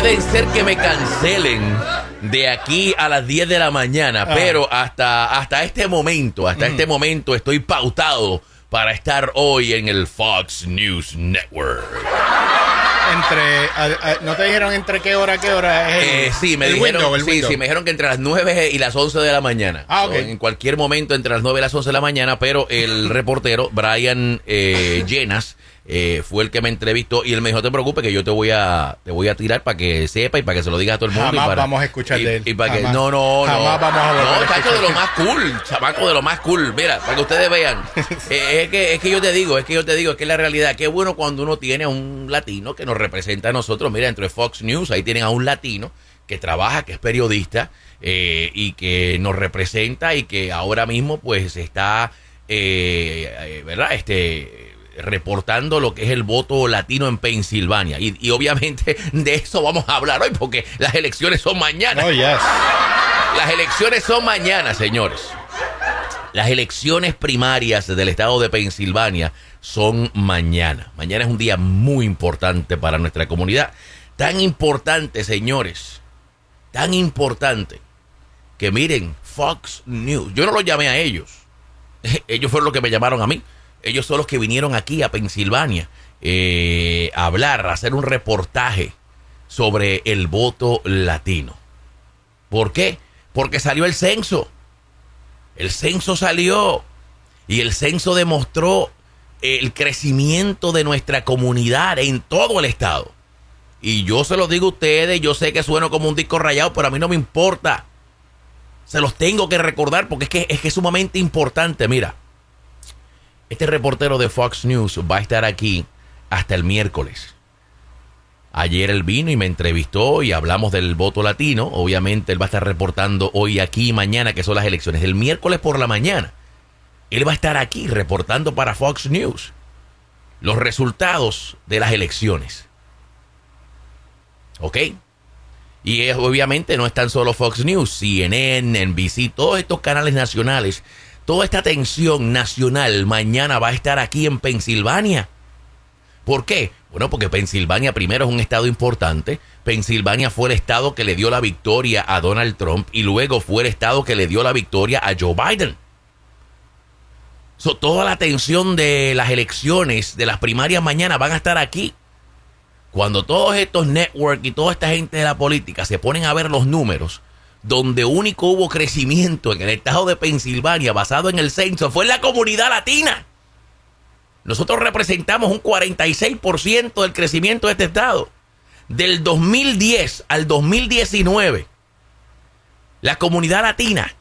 puede ser que me cancelen de aquí a las 10 de la mañana, Ah. pero hasta, hasta este momento, hasta este momento estoy pautado para estar hoy en el Fox News Network. Entre, a- a- ¿No te dijeron entre qué hora qué hora es el, Eh, sí, me el dijeron, window, sí, sí, me dijeron que entre las 9 y las 11 de la mañana. Ah, So, ok. en cualquier momento entre las 9 y las 11 de la mañana, pero el reportero Brian eh, Llenas eh, fue el que me entrevistó y él me dijo, no te preocupes que yo te voy a te voy a tirar para que sepa y para que se lo diga a todo el mundo. y Jamás para- vamos a escuchar y- de él. y para que, Jamás. no, no, no. Jamás vamos a No, escuchar de lo más cool, chamaco de lo más cool. Mira, para que ustedes vean. Eh, es, que, es que yo te digo, es que yo te digo, es que es la realidad. Qué bueno cuando uno tiene a un latino que nos representa a nosotros. Mira, dentro de Fox News, ahí tienen a un latino que trabaja, que es periodista eh, y que nos representa y que ahora mismo pues está, eh, ¿verdad? Este reportando lo que es el voto latino en Pensilvania. Y, y obviamente de eso vamos a hablar hoy porque las elecciones son mañana. Oh, yes. Las elecciones son mañana, señores. Las elecciones primarias del estado de Pensilvania son mañana. Mañana es un día muy importante para nuestra comunidad. Tan importante, señores. Tan importante. Que miren, Fox News. Yo no los llamé a ellos. Ellos fueron los que me llamaron a mí. Ellos son los que vinieron aquí a Pensilvania eh, a hablar, a hacer un reportaje sobre el voto latino. ¿Por qué? Porque salió el censo. El censo salió y el censo demostró el crecimiento de nuestra comunidad en todo el estado. Y yo se los digo a ustedes, yo sé que sueno como un disco rayado, pero a mí no me importa. Se los tengo que recordar porque es que es, que es sumamente importante. Mira, este reportero de Fox News va a estar aquí hasta el miércoles. Ayer él vino y me entrevistó y hablamos del voto latino. Obviamente él va a estar reportando hoy aquí y mañana, que son las elecciones. El miércoles por la mañana, él va a estar aquí reportando para Fox News los resultados de las elecciones. ¿Ok? Y obviamente no es tan solo Fox News, CNN, NBC, todos estos canales nacionales, toda esta atención nacional mañana va a estar aquí en Pensilvania. ¿Por qué? Bueno, porque Pensilvania primero es un estado importante. Pensilvania fue el estado que le dio la victoria a Donald Trump y luego fue el estado que le dio la victoria a Joe Biden. So, toda la atención de las elecciones, de las primarias mañana van a estar aquí. Cuando todos estos networks y toda esta gente de la política se ponen a ver los números, donde único hubo crecimiento en el estado de Pensilvania basado en el censo fue en la comunidad latina. Nosotros representamos un 46% del crecimiento de este estado. Del 2010 al 2019, la comunidad latina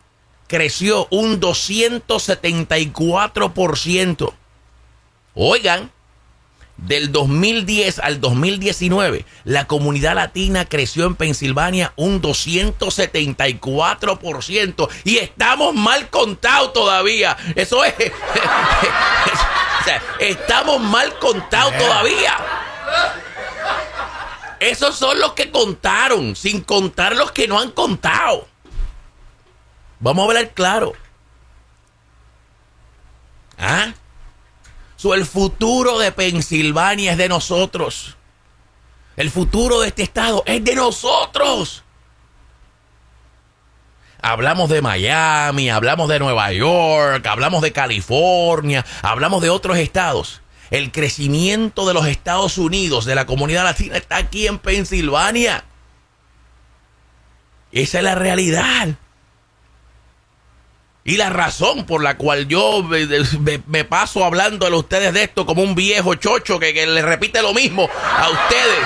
creció un 274%. Oigan, del 2010 al 2019, la comunidad latina creció en Pensilvania un 274% y estamos mal contados todavía. Eso es... o sea, estamos mal contados todavía. Esos son los que contaron, sin contar los que no han contado. Vamos a hablar claro. ¿Ah? So, el futuro de Pensilvania es de nosotros. El futuro de este estado es de nosotros. Hablamos de Miami, hablamos de Nueva York, hablamos de California, hablamos de otros estados. El crecimiento de los Estados Unidos, de la comunidad latina, está aquí en Pensilvania. Esa es la realidad. Y la razón por la cual yo me, paso hablando a ustedes de esto como un viejo chocho que, que le repite lo mismo a ustedes.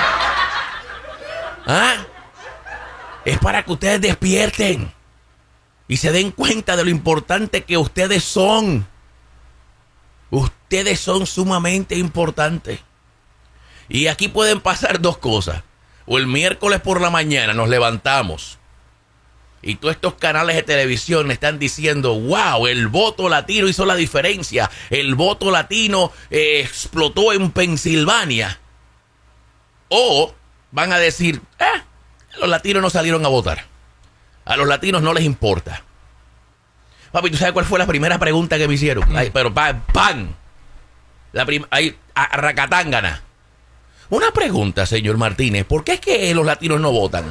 ¿Ah? Es para que ustedes despierten y se den cuenta de lo importante que ustedes son. Ustedes son sumamente importantes. Y aquí pueden pasar dos cosas. O el miércoles por la mañana nos levantamos y todos estos canales de televisión están diciendo, wow, el voto latino hizo la diferencia. El voto latino eh, explotó en Pensilvania. O van a decir, eh, los latinos no salieron a votar. A los latinos no les importa. Papi, ¿tú sabes cuál fue la primera pregunta que me hicieron? Ay, pero pa- pan. La ahí, a- racatángana. Una pregunta, señor Martínez, ¿por qué es que los latinos no votan?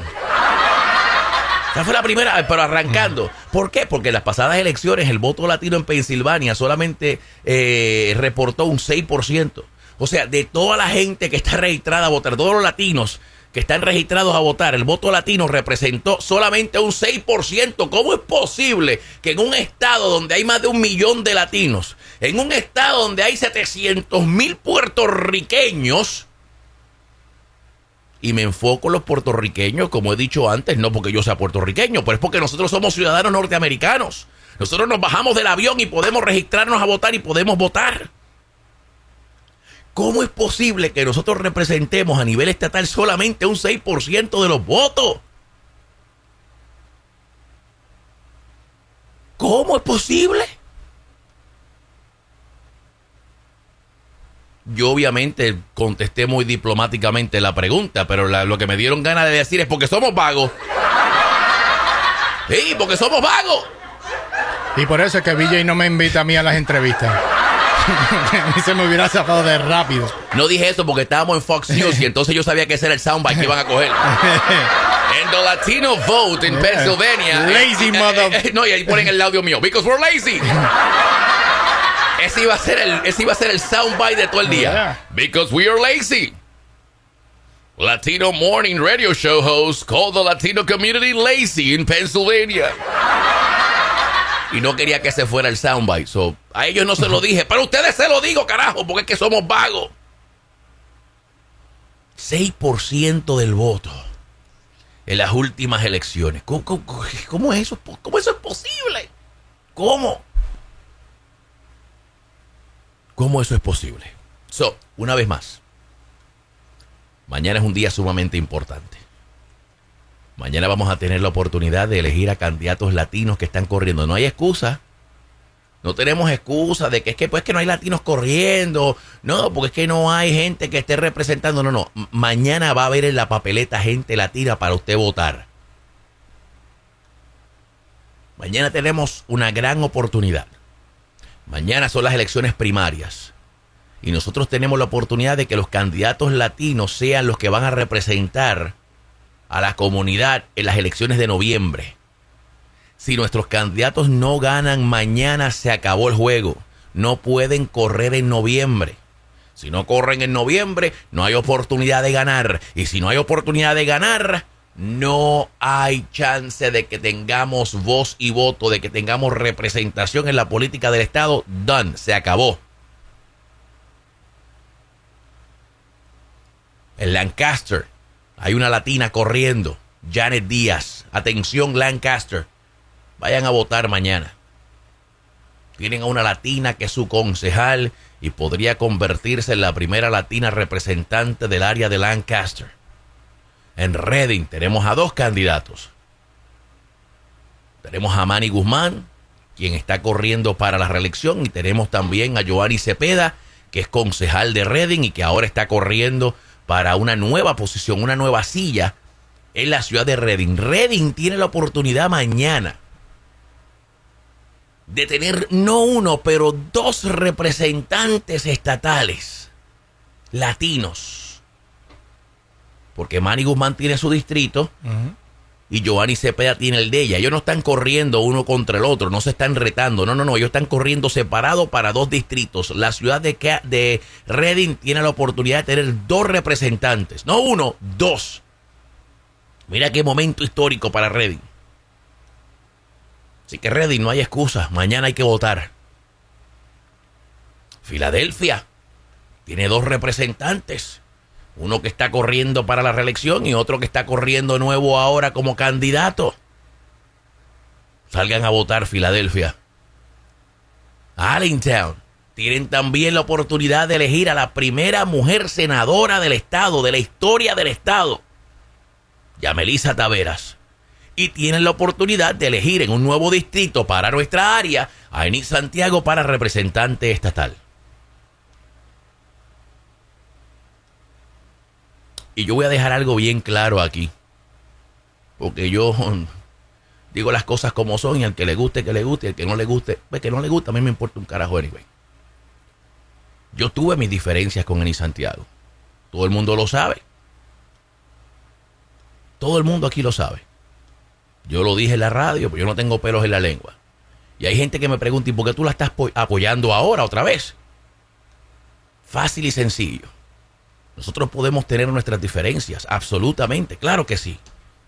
Esa fue la primera, pero arrancando. ¿Por qué? Porque en las pasadas elecciones el voto latino en Pensilvania solamente eh, reportó un 6%. O sea, de toda la gente que está registrada a votar, todos los latinos que están registrados a votar, el voto latino representó solamente un 6%. ¿Cómo es posible que en un estado donde hay más de un millón de latinos, en un estado donde hay 700 mil puertorriqueños, y me enfoco en los puertorriqueños, como he dicho antes, no porque yo sea puertorriqueño, pero es porque nosotros somos ciudadanos norteamericanos. Nosotros nos bajamos del avión y podemos registrarnos a votar y podemos votar. ¿Cómo es posible que nosotros representemos a nivel estatal solamente un 6% de los votos? ¿Cómo es posible? Yo obviamente contesté muy diplomáticamente la pregunta, pero lo que me dieron ganas de decir es porque somos vagos. Sí, porque somos vagos. Y por eso es que VJ no me invita a mí a las entrevistas. a mí se me hubiera zafado de rápido. No dije eso porque estábamos en Fox News y entonces yo sabía que ese era el soundbite que iban a coger. En the Latino vote in Pennsylvania. Lazy eh, mother- eh, eh, No, y ahí ponen el audio mío. Because we're lazy. Ese iba a ser el, ese iba a ser el soundbite de todo el día. Yeah. Because we are lazy. Latino morning radio show host called the Latino community lazy in Pennsylvania. Y no quería que se fuera el soundbite. So, a ellos no se lo dije, pero a ustedes se lo digo, carajo, porque es que somos vagos. 6% del voto en las últimas elecciones. ¿Cómo, cómo- cómo es eso? ¿Cómo eso es posible? ¿Cómo? ¿Cómo eso es posible? So, una vez más, mañana es un día sumamente importante. Mañana vamos a tener la oportunidad de elegir a candidatos latinos que están corriendo. No hay excusa. No tenemos excusa de que es que pues que no hay latinos corriendo. No, porque es que no hay gente que esté representando. No, no. Mañana va a haber en la papeleta gente latina para usted votar. Mañana tenemos una gran oportunidad. Mañana son las elecciones primarias. Y nosotros tenemos la oportunidad de que los candidatos latinos sean los que van a representar a la comunidad en las elecciones de noviembre. Si nuestros candidatos no ganan mañana, se acabó el juego. No pueden correr en noviembre. Si no corren en noviembre, no hay oportunidad de ganar. Y si no hay oportunidad de ganar, no hay chance de que tengamos voz y voto, de que tengamos representación en la política del Estado. Done, se acabó. En Lancaster hay una latina corriendo, Janet Díaz. Atención, Lancaster. Vayan a votar mañana. Tienen a una latina que es su concejal y podría convertirse en la primera latina representante del área de Lancaster. En Reading tenemos a dos candidatos. Tenemos a Manny Guzmán, quien está corriendo para la reelección, y tenemos también a Giovanni Cepeda, que es concejal de Reading y que ahora está corriendo para una nueva posición, una nueva silla en la ciudad de Reading. Reading tiene la oportunidad mañana de tener no uno, pero dos representantes estatales latinos. Porque Manny Guzmán tiene su distrito y Giovanni Cepeda tiene el de ella. Ellos no están corriendo uno contra el otro, no se están retando. No, no, no, ellos están corriendo separados para dos distritos. La ciudad de, Ca- de Reading tiene la oportunidad de tener dos representantes. No uno, dos. Mira qué momento histórico para Reading. Así que Reading, no hay excusa. Mañana hay que votar. Filadelfia tiene dos representantes. Uno que está corriendo para la reelección y otro que está corriendo nuevo ahora como candidato. Salgan a votar Filadelfia. Allentown. Tienen también la oportunidad de elegir a la primera mujer senadora del estado, de la historia del estado. Yamelisa Taveras. Y tienen la oportunidad de elegir en un nuevo distrito para nuestra área a Enis Santiago para representante estatal. Y yo voy a dejar algo bien claro aquí. Porque yo digo las cosas como son y al que le guste, que le guste, y al que no le guste, pues que no le gusta, a mí me importa un carajo anyway. Yo tuve mis diferencias con Enis Santiago. Todo el mundo lo sabe. Todo el mundo aquí lo sabe. Yo lo dije en la radio, pero yo no tengo pelos en la lengua. Y hay gente que me pregunta, ¿y por qué tú la estás apoyando ahora otra vez? Fácil y sencillo. Nosotros podemos tener nuestras diferencias, absolutamente, claro que sí.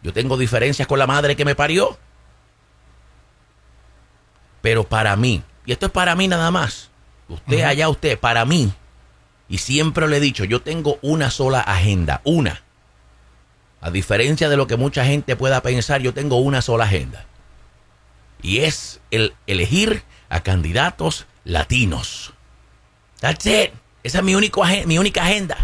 Yo tengo diferencias con la madre que me parió. Pero para mí, y esto es para mí nada más, usted allá, usted, para mí, y siempre le he dicho, yo tengo una sola agenda, una. A diferencia de lo que mucha gente pueda pensar, yo tengo una sola agenda. Y es el elegir a candidatos latinos. That's it. Esa es mi, único, mi única agenda.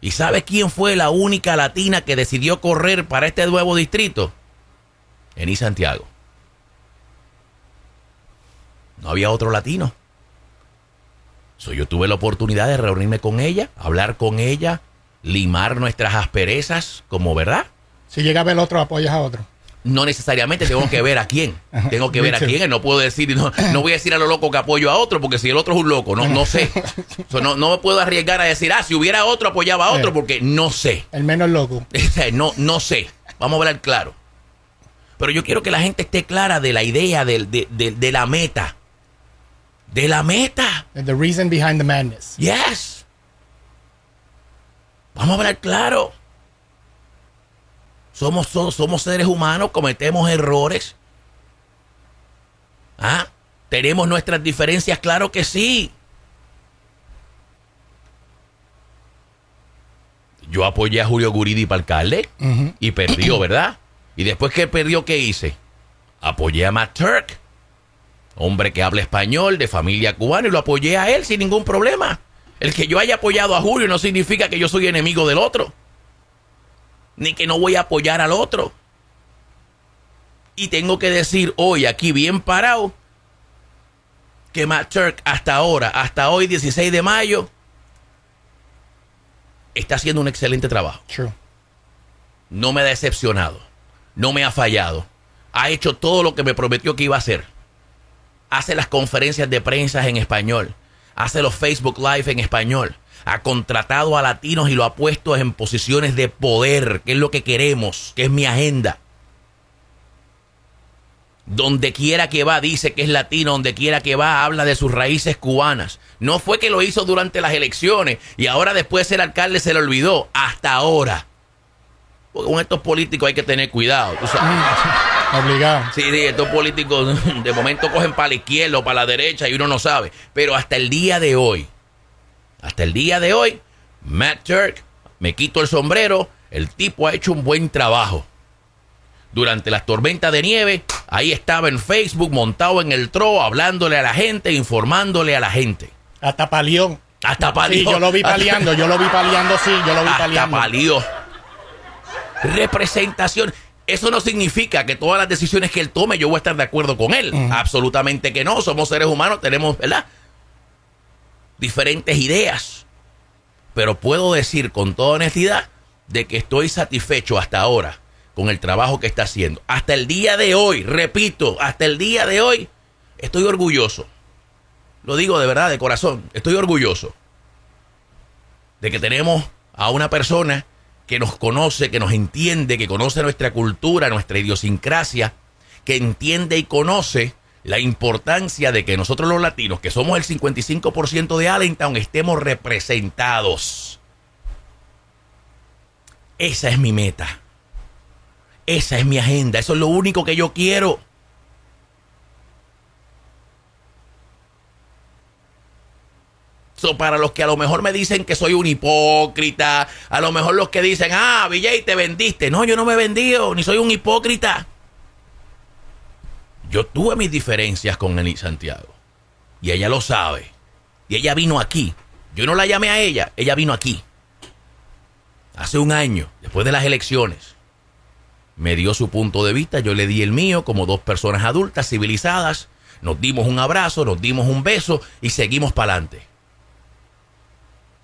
¿Y sabe quién fue la única latina que decidió correr para este nuevo distrito? Eni Santiago. No había otro latino. yo tuve la oportunidad de reunirme con ella, hablar con ella, limar nuestras asperezas, como verdad. Si llega a ver otro, apoyas a otro. No necesariamente tengo que ver a quién. Tengo que ver a quién. No puedo decir, no, no, voy a decir a lo loco que apoyo a otro, porque si el otro es un loco, no, no sé. no, no me puedo arriesgar a decir, ah, si hubiera otro, apoyaba a otro, porque no sé. El menos loco. no, no sé. Vamos a hablar claro. Pero yo quiero que la gente esté clara de la idea, de, de, de, la meta. De la meta. The reason behind the madness. Yes. Vamos a hablar claro. Somos, somos seres humanos, cometemos errores. ¿Ah? ¿Tenemos nuestras diferencias? Claro que sí. Yo apoyé a Julio Guridi para alcalde y perdió, ¿verdad? Y después que perdió, ¿qué hice? Apoyé a Matt Turk, hombre que habla español, de familia cubana, y lo apoyé a él sin ningún problema. El que yo haya apoyado a Julio no significa que yo soy enemigo del otro ni que no voy a apoyar al otro. Y tengo que decir hoy, aquí bien parado, que Matt Turk hasta ahora, hasta hoy 16 de mayo, está haciendo un excelente trabajo. No me ha decepcionado, no me ha fallado, ha hecho todo lo que me prometió que iba a hacer. Hace las conferencias de prensa en español, hace los Facebook Live en español, ha contratado a latinos y lo ha puesto en posiciones de poder, que es lo que queremos, que es mi agenda. Donde quiera que va dice que es latino, donde quiera que va habla de sus raíces cubanas. No fue que lo hizo durante las elecciones y ahora después de ser alcalde se le olvidó, hasta ahora. Porque con estos políticos hay que tener cuidado. Obligado. Sí, sí, estos políticos de momento cogen para la izquierda o para la derecha y uno no sabe. Pero hasta el día de hoy, hasta el día de hoy, Matt Turk, me quito el sombrero, el tipo ha hecho un buen trabajo. Durante las tormentas de nieve, ahí estaba en Facebook montado en el tro, hablándole a la gente, informándole a la gente. Hasta palió. Hasta palió. Sí, yo lo vi paliando, yo lo vi paliando, sí, yo lo vi paliando. Hasta palió. Representación. Eso no significa que todas las decisiones que él tome yo voy a estar de acuerdo con él. Absolutamente que no. Somos seres humanos, tenemos, ¿verdad? Diferentes ideas. Pero puedo decir con toda honestidad de que estoy satisfecho hasta ahora con el trabajo que está haciendo. Hasta el día de hoy, repito, hasta el día de hoy, estoy orgulloso. Lo digo de verdad, de corazón, estoy orgulloso de que tenemos a una persona que nos conoce, que nos entiende, que conoce nuestra cultura, nuestra idiosincrasia, que entiende y conoce la importancia de que nosotros los latinos, que somos el 55% de Allentown, estemos representados. Esa es mi meta. Esa es mi agenda. Eso es lo único que yo quiero. So, para los que a lo mejor me dicen que soy un hipócrita, a lo mejor los que dicen, ah, Villay, te vendiste. No, yo no me he vendido, ni soy un hipócrita. Yo tuve mis diferencias con Nelly Santiago. Y ella lo sabe. Y ella vino aquí. Yo no la llamé a ella, ella vino aquí. Hace un año, después de las elecciones. Me dio su punto de vista, yo le di el mío como dos personas adultas, civilizadas. Nos dimos un abrazo, nos dimos un beso y seguimos para adelante.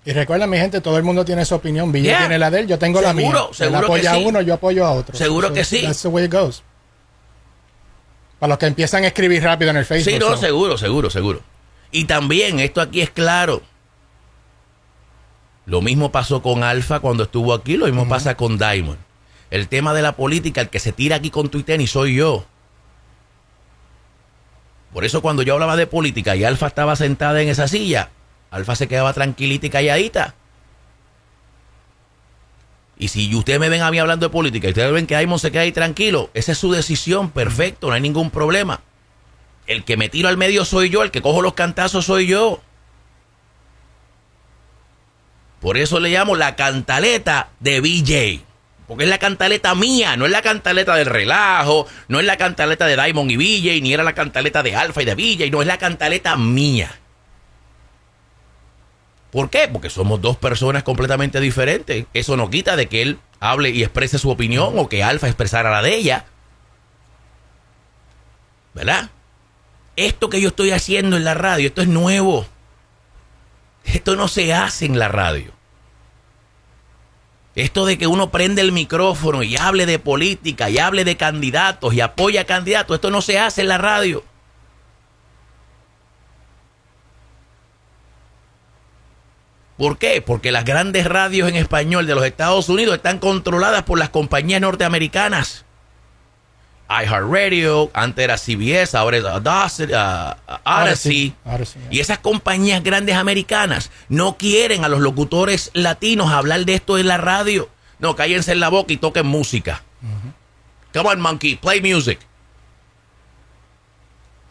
Y recuerda, mi gente, todo el mundo tiene su opinión. Villa tiene la de él, yo tengo la mía. Seguro, apoya a uno, yo apoyo a otro. Seguro que sí. That's the way it goes. Para los que empiezan a escribir rápido en el Facebook. Sí, no, seguro, seguro, seguro. Y también, esto aquí es claro. Lo mismo pasó con Alfa cuando estuvo aquí, lo mismo pasa con Diamond. El tema de la política, el que se tira aquí con Twitter y soy yo. Por eso cuando yo hablaba de política y Alfa estaba sentada en esa silla, Alfa se quedaba tranquilita y calladita. Y si ustedes me ven a mí hablando de política y ustedes ven que Diamond se queda ahí tranquilo, esa es su decisión, perfecto, no hay ningún problema. El que me tiro al medio soy yo, el que cojo los cantazos soy yo. Por eso le llamo la cantaleta de BJ. Porque es la cantaleta mía, no es la cantaleta del relajo, no es la cantaleta de Diamond y BJ, ni era la cantaleta de Alfa y de BJ, no es la cantaleta mía. ¿Por qué? Porque somos dos personas completamente diferentes. Eso no quita de que él hable y exprese su opinión o que Alfa expresara la de ella. ¿Verdad? Esto que yo estoy haciendo en la radio, esto es nuevo. Esto no se hace en la radio. Esto de que uno prende el micrófono y hable de política y hable de candidatos y apoya a candidatos, esto no se hace en la radio. ¿Por qué? Porque las grandes radios en español de los Estados Unidos están controladas por las compañías norteamericanas iHeartRadio, antes era CBS, ahora es Odyssey. Y esas compañías grandes americanas no quieren a los locutores latinos hablar de esto en la radio. No, cállense en la boca y toquen música. Come on, monkey, play music.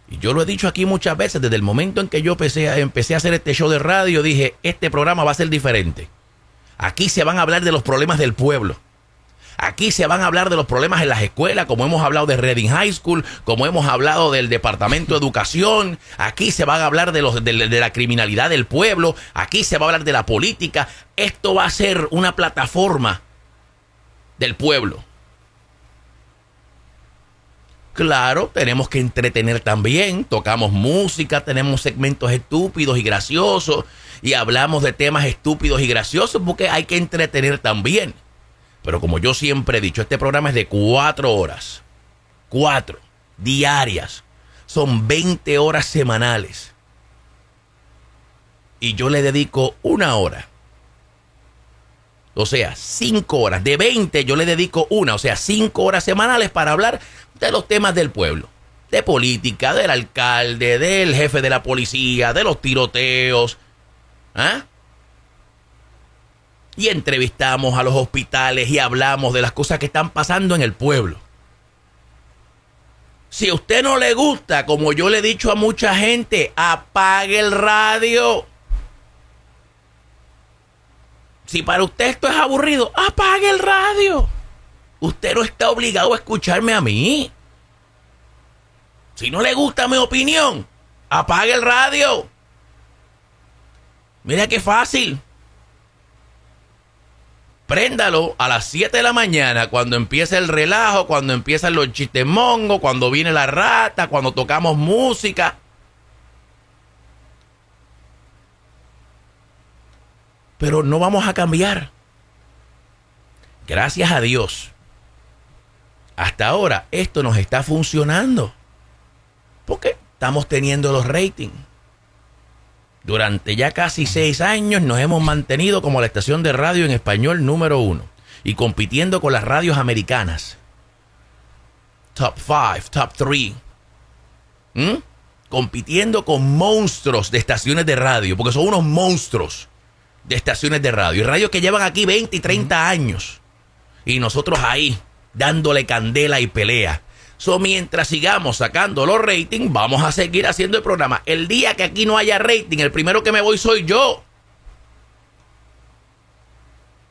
Y yo lo he dicho aquí muchas veces, desde el momento en que yo empecé a, hacer este show de radio, dije, este programa va a ser diferente. Aquí se van a hablar de los problemas del pueblo. Aquí se van a hablar de los problemas en las escuelas, como hemos hablado de Reading High School, como hemos hablado del Departamento de Educación. Aquí se van a hablar de, los, de, la criminalidad del pueblo. Aquí se va a hablar de la política. Esto va a ser una plataforma del pueblo. Claro, tenemos que entretener también. Tocamos música, tenemos segmentos estúpidos y graciosos. Y hablamos de temas estúpidos y graciosos porque hay que entretener también. Pero como yo siempre he dicho, este programa es de cuatro horas. Cuatro. Diarias. Son 20 horas semanales. Y yo le dedico una hora. O sea, cinco horas. De 20 yo le dedico una. O sea, cinco horas semanales para hablar de los temas del pueblo. De política, del alcalde, del jefe de la policía, de los tiroteos. ¿Ah? y entrevistamos a los hospitales y hablamos de las cosas que están pasando en el pueblo. Si a usted no le gusta, como yo le he dicho a mucha gente, apague el radio. Si para usted esto es aburrido, apague el radio. Usted no está obligado a escucharme a mí. Si no le gusta mi opinión, apague el radio. Mira qué fácil préndalo a las 7 de la mañana, cuando empieza el relajo, cuando empiezan los chistemongos, cuando viene la rata, cuando tocamos música. Pero no vamos a cambiar. Gracias a Dios. Hasta ahora esto nos está funcionando. Porque estamos teniendo los ratings. Durante ya casi seis años nos hemos mantenido como la estación de radio en español número uno y compitiendo con las radios americanas. Top 5, top 3. ¿Mm? Compitiendo con monstruos de estaciones de radio, porque son unos monstruos de estaciones de radio. Y radios que llevan aquí 20 y 30 años. Y nosotros ahí, dándole candela y pelea. So, mientras sigamos sacando los ratings, vamos a seguir haciendo el programa. El día que aquí no haya rating, el primero que me voy soy yo.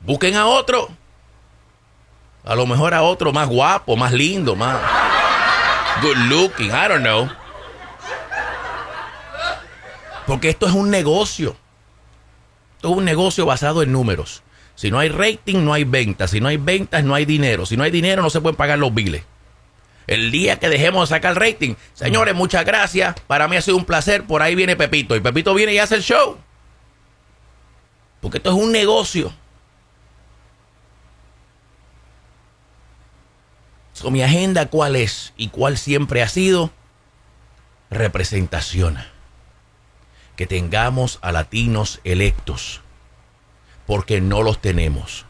Busquen a otro. A lo mejor a otro más guapo, más lindo, más good looking, I don't know. Porque esto es un negocio. Esto es un negocio basado en números. Si no hay rating, no hay ventas. Si no hay ventas, no hay dinero. Si no hay dinero, no se pueden pagar los biles. El día que dejemos de sacar rating. Señores, muchas gracias. Para mí ha sido un placer. Por ahí viene Pepito. Y Pepito viene y hace el show. Porque esto es un negocio. mi agenda, ¿cuál es? Y cuál siempre ha sido representación. que tengamos a latinos electos, porque no los tenemos.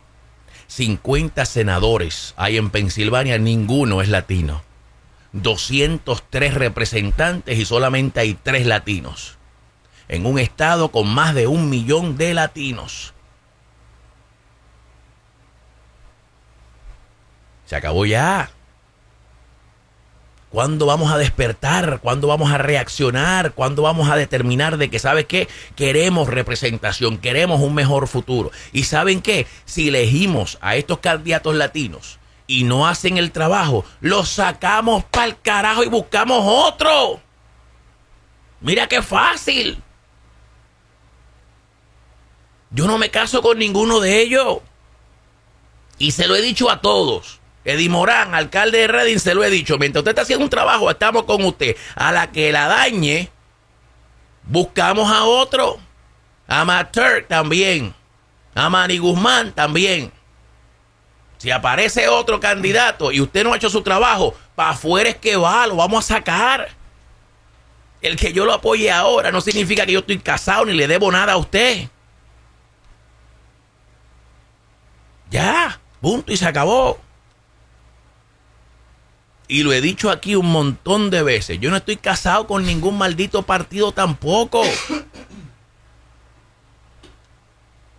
50 senadores hay en Pensilvania, ninguno es latino. 203 representantes y solamente hay 3 latinos. En un estado con más de un millón de latinos. Se acabó ya. ¿Cuándo vamos a despertar? ¿Cuándo vamos a reaccionar? ¿Cuándo vamos a determinar de que, ¿sabes qué? Queremos representación, queremos un mejor futuro. ¿Y saben qué? Si elegimos a estos candidatos latinos y no hacen el trabajo, los sacamos para el carajo y buscamos otro. Mira qué fácil. Yo no me caso con ninguno de ellos. Y se lo he dicho a todos. Eddie Morán, alcalde de Reading, se lo he dicho. Mientras usted está haciendo un trabajo, estamos con usted. A la que la dañe, buscamos a otro. A Matt también. A Manny Guzmán también. Si aparece otro candidato y usted no ha hecho su trabajo, para afuera es que va, lo vamos a sacar. El que yo lo apoye ahora no significa que yo estoy casado ni le debo nada a usted. Ya, punto y se acabó. Y lo he dicho aquí un montón de veces. Yo no estoy casado con ningún maldito partido tampoco.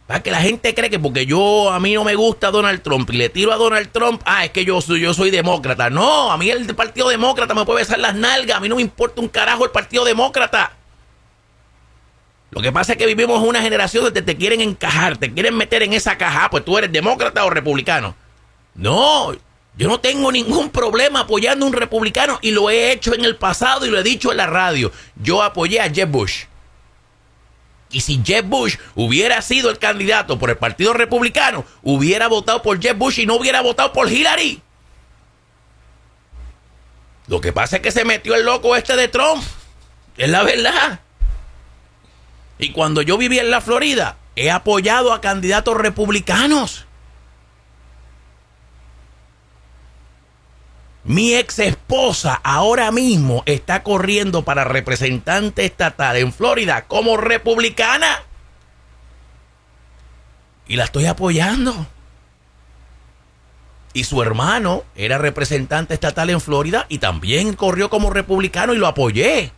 Para que la gente cree que porque yo a mí no me gusta Donald Trump y le tiro a Donald Trump, ah, es que yo soy, yo soy demócrata. No, a mí el Partido Demócrata me puede besar las nalgas, a mí no me importa un carajo el Partido Demócrata. Lo que pasa es que vivimos una generación donde te quieren encajar, te quieren meter en esa caja, ah, pues tú eres demócrata o republicano. No, yo no tengo ningún problema apoyando a un republicano y lo he hecho en el pasado y lo he dicho en la radio. Yo apoyé a Jeb Bush. Y si Jeb Bush hubiera sido el candidato por el Partido Republicano, hubiera votado por Jeb Bush y no hubiera votado por Hillary. Lo que pasa es que se metió el loco este de Trump. Es la verdad. Y cuando yo vivía en la Florida, he apoyado a candidatos republicanos. Mi ex esposa ahora mismo está corriendo para representante estatal en Florida como republicana. Y la estoy apoyando. Y su hermano era representante estatal en Florida y también corrió como republicano y lo apoyé.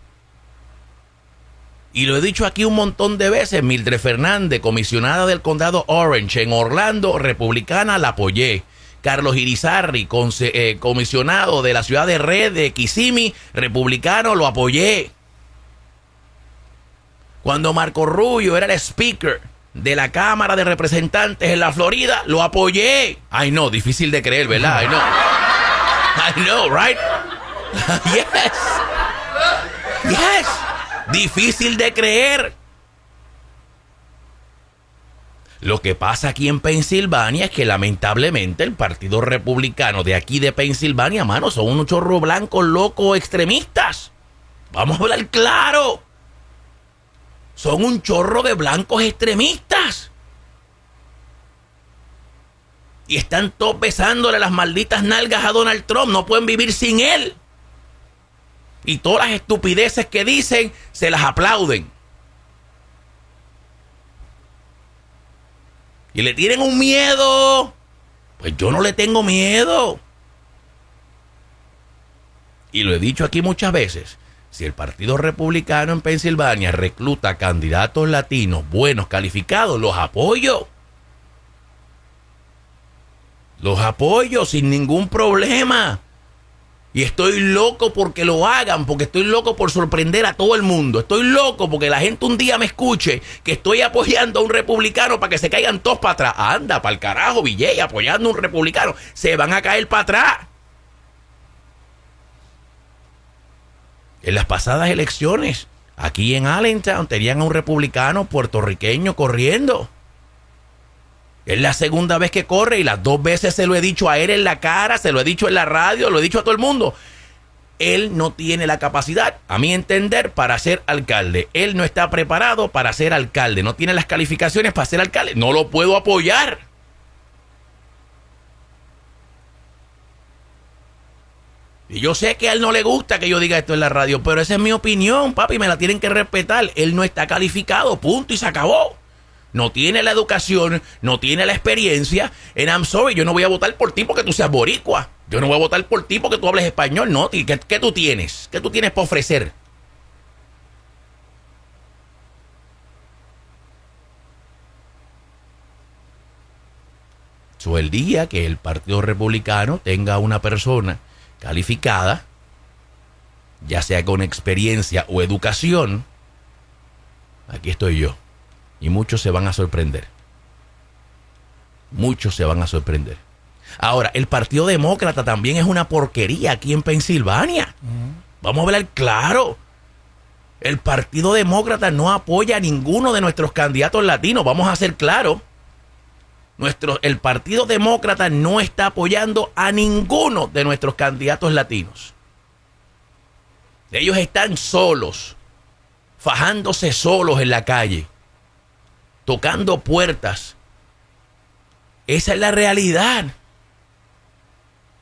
Y lo he dicho aquí un montón de veces, Mildred Fernández, comisionada del condado Orange en Orlando, republicana, la apoyé. Carlos Irizarri, eh, comisionado de la ciudad de Red de Kissimmee, republicano, lo apoyé. Cuando Marco Rubio era el speaker de la Cámara de Representantes en la Florida, lo apoyé. Ay, no, difícil de creer, ¿verdad? I know. I know, right? yes. Yes. Difícil de creer. Lo que pasa aquí en Pensilvania es que lamentablemente el Partido Republicano de aquí de Pensilvania, mano, son unos chorros blancos locos extremistas. Vamos a hablar claro. Son un chorro de blancos extremistas. Y están todos besándole las malditas nalgas a Donald Trump. No pueden vivir sin él. Y todas las estupideces que dicen se las aplauden. Y le tienen un miedo, pues yo no le tengo miedo. Y lo he dicho aquí muchas veces, si el Partido Republicano en Pensilvania recluta candidatos latinos buenos, calificados, los apoyo. Los apoyo sin ningún problema. Y estoy loco porque lo hagan, porque estoy loco por sorprender a todo el mundo. Estoy loco porque la gente un día me escuche que estoy apoyando a un republicano para que se caigan todos para atrás. Anda, para el carajo, Villay, apoyando a un republicano. Se van a caer para atrás. En las pasadas elecciones, aquí en Allentown, tenían a un republicano puertorriqueño corriendo. Es la segunda vez que corre y las dos veces se lo he dicho a él en la cara, se lo he dicho en la radio, lo he dicho a todo el mundo. Él no tiene la capacidad, a mi entender, para ser alcalde. Él no está preparado para ser alcalde, no tiene las calificaciones para ser alcalde. No lo puedo apoyar. Y yo sé que a él no le gusta que yo diga esto en la radio, pero esa es mi opinión, papi, me la tienen que respetar. Él no está calificado, punto, y se acabó. No tiene la educación, no tiene la experiencia. En I'm sorry, yo no voy a votar por ti porque tú seas boricua. Yo no voy a votar por ti porque tú hables español, no. ¿Qué, qué tú tienes? ¿Qué tú tienes para ofrecer? So, el día que el Partido Republicano tenga una persona calificada, ya sea con experiencia o educación, aquí estoy yo. Y muchos se van a sorprender. Muchos se van a sorprender. Ahora, el Partido Demócrata también es una porquería aquí en Pensilvania. Vamos a hablar claro. El Partido Demócrata no apoya a ninguno de nuestros candidatos latinos. Vamos a ser claros. Nuestro, el Partido Demócrata no está apoyando a ninguno de nuestros candidatos latinos. Ellos están solos, fajándose solos en la calle, tocando puertas. Esa es la realidad.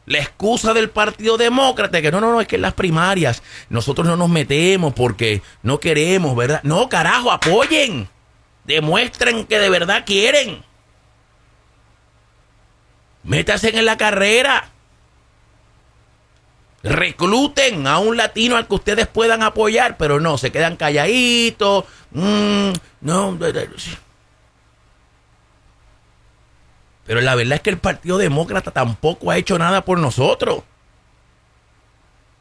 La excusa del Partido Demócrata, que no, no, no, es que en las primarias nosotros no nos metemos porque no queremos, ¿verdad? No, carajo, apoyen. Demuestren que de verdad quieren. Métanse en la carrera. Recluten a un latino al que ustedes puedan apoyar, pero no, se quedan calladitos. Mm, no, pero la verdad es que el Partido Demócrata tampoco ha hecho nada por nosotros.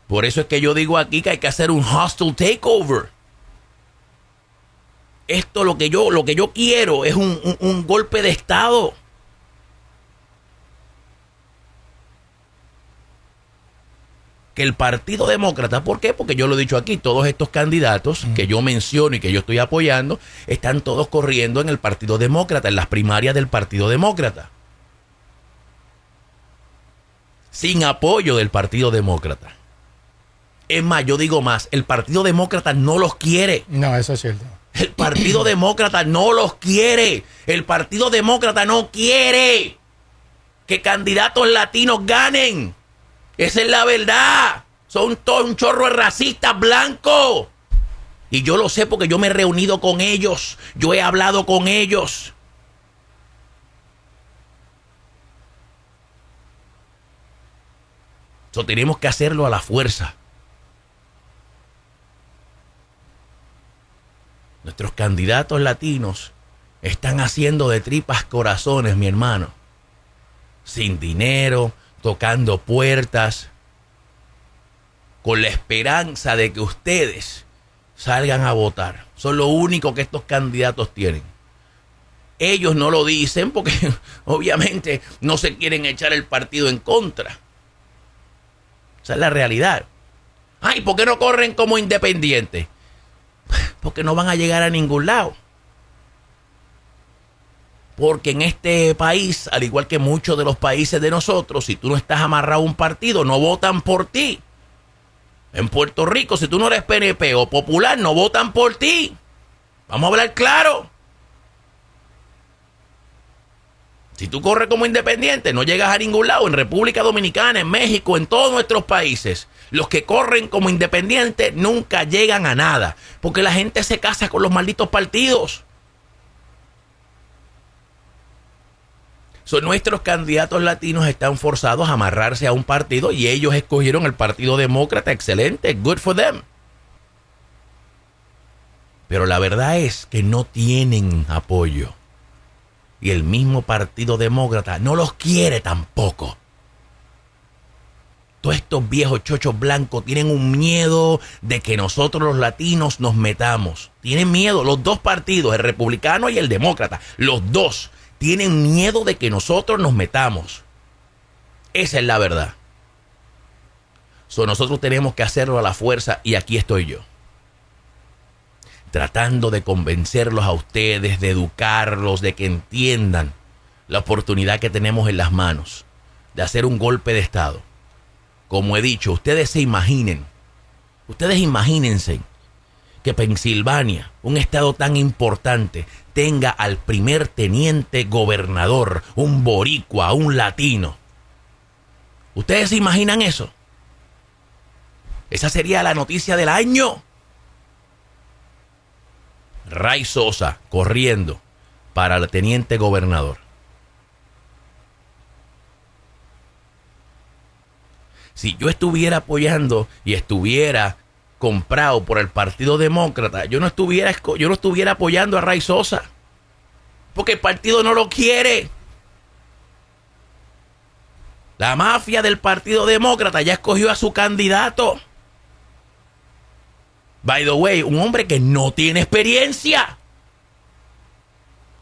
Por eso es que yo digo aquí que hay que hacer un hostile takeover. Esto lo que yo, lo que yo quiero es un, un golpe de Estado. que el Partido Demócrata, ¿por qué? Porque yo lo he dicho aquí, todos estos candidatos que yo menciono y que yo estoy apoyando, están todos corriendo en el Partido Demócrata, en las primarias del Partido Demócrata. Sin apoyo del Partido Demócrata. Es más, yo digo más, el Partido Demócrata no los quiere. No, eso es cierto. El Partido Demócrata no los quiere. El Partido Demócrata no quiere que candidatos latinos ganen. Esa es la verdad. Son todo un chorro de racistas blancos. Y yo lo sé porque yo me he reunido con ellos. Yo he hablado con ellos. Eso tenemos que hacerlo a la fuerza. Nuestros candidatos latinos están haciendo de tripas corazones, mi hermano. Sin dinero, tocando puertas, con la esperanza de que ustedes salgan a votar. Son lo único que estos candidatos tienen. Ellos no lo dicen porque obviamente no se quieren echar el partido en contra. Esa es la realidad. Ay, ¿por qué no corren como independientes? Porque no van a llegar a ningún lado. Porque en este país, al igual que muchos de los países de nosotros, si tú no estás amarrado a un partido, no votan por ti. En Puerto Rico, si tú no eres PNP o popular, no votan por ti. Vamos a hablar claro. Si tú corres como independiente, no llegas a ningún lado. En República Dominicana, en México, en todos nuestros países, los que corren como independientes nunca llegan a nada. Porque la gente se casa con los malditos partidos. Son nuestros candidatos latinos están forzados a amarrarse a un partido y ellos escogieron el Partido Demócrata. Excelente, good for them. Pero la verdad es que no tienen apoyo. Y el mismo Partido Demócrata no los quiere tampoco. Todos estos viejos chochos blancos tienen un miedo de que nosotros los latinos nos metamos. Tienen miedo los dos partidos, el republicano y el demócrata. Los dos tienen miedo de que nosotros nos metamos. Esa es la verdad. So, nosotros tenemos que hacerlo a la fuerza y aquí estoy yo. Tratando de convencerlos a ustedes, de educarlos, de que entiendan la oportunidad que tenemos en las manos de hacer un golpe de Estado. Como he dicho, ustedes se imaginen, ustedes imagínense que Pensilvania, un estado tan importante, tenga al primer teniente gobernador, un boricua, un latino. ¿Ustedes se imaginan eso? Esa sería la noticia del año. Ray Sosa corriendo para el teniente gobernador. Si yo estuviera apoyando y estuviera comprado por el Partido Demócrata, yo no estuviera, yo no estuviera apoyando a Ray Sosa. Porque el partido no lo quiere. La mafia del Partido Demócrata ya escogió a su candidato. By the way, un hombre que no tiene experiencia.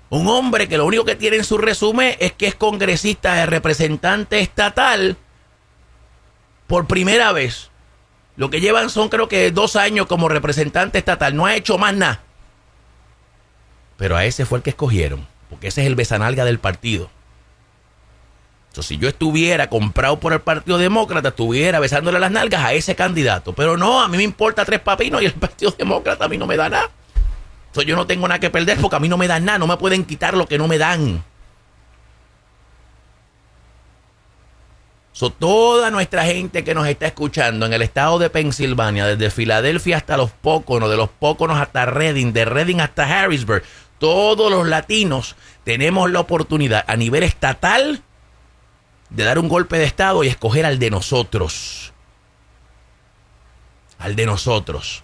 Un hombre que lo único que tiene en su resumen es que es congresista de representante estatal por primera vez. Lo que llevan son creo que dos años como representante estatal. No ha hecho más nada. Pero a ese fue el que escogieron. Porque ese es el besanalga del partido. Entonces, si yo estuviera comprado por el Partido Demócrata, estuviera besándole las nalgas a ese candidato. Pero no, a mí me importa tres papinos y el Partido Demócrata a mí no me da nada. Entonces yo no tengo nada que perder porque a mí no me dan nada. No me pueden quitar lo que no me dan. So, toda nuestra gente que nos está escuchando en el estado de Pensilvania, desde Filadelfia hasta los Póconos, de los Póconos hasta Reading, de Reading hasta Harrisburg, todos los latinos tenemos la oportunidad a nivel estatal de dar un golpe de estado y escoger al de nosotros. Al de nosotros.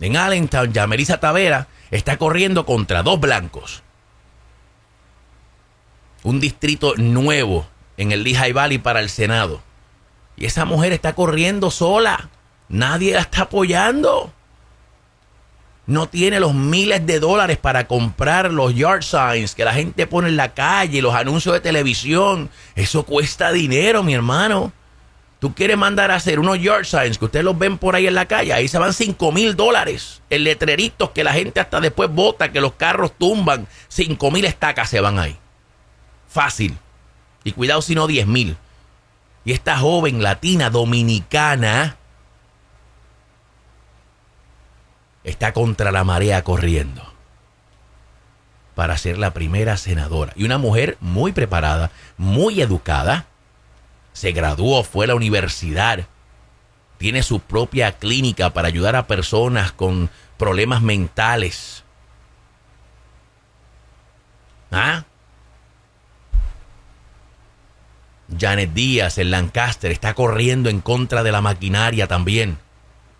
En Allentown, ya Melissa Tavera está corriendo contra dos blancos un distrito nuevo en el Lehigh Valley para el Senado. Y esa mujer está corriendo sola. Nadie la está apoyando. No tiene los miles de dólares para comprar los yard signs que la gente pone en la calle, los anuncios de televisión. Eso cuesta dinero, mi hermano. Tú quieres mandar a hacer unos yard signs que ustedes los ven por ahí en la calle. Ahí se van 5 mil dólares. El letreritos que la gente hasta después vota, que los carros tumban. 5 mil estacas se van ahí. Fácil. Y cuidado si no 10 mil. Y esta joven latina dominicana está contra la marea corriendo para ser la primera senadora. Y una mujer muy preparada, muy educada, se graduó, fue a la universidad, tiene su propia clínica para ayudar a personas con problemas mentales. ¿Ah? Janet Díaz en Lancaster está corriendo en contra de la maquinaria también.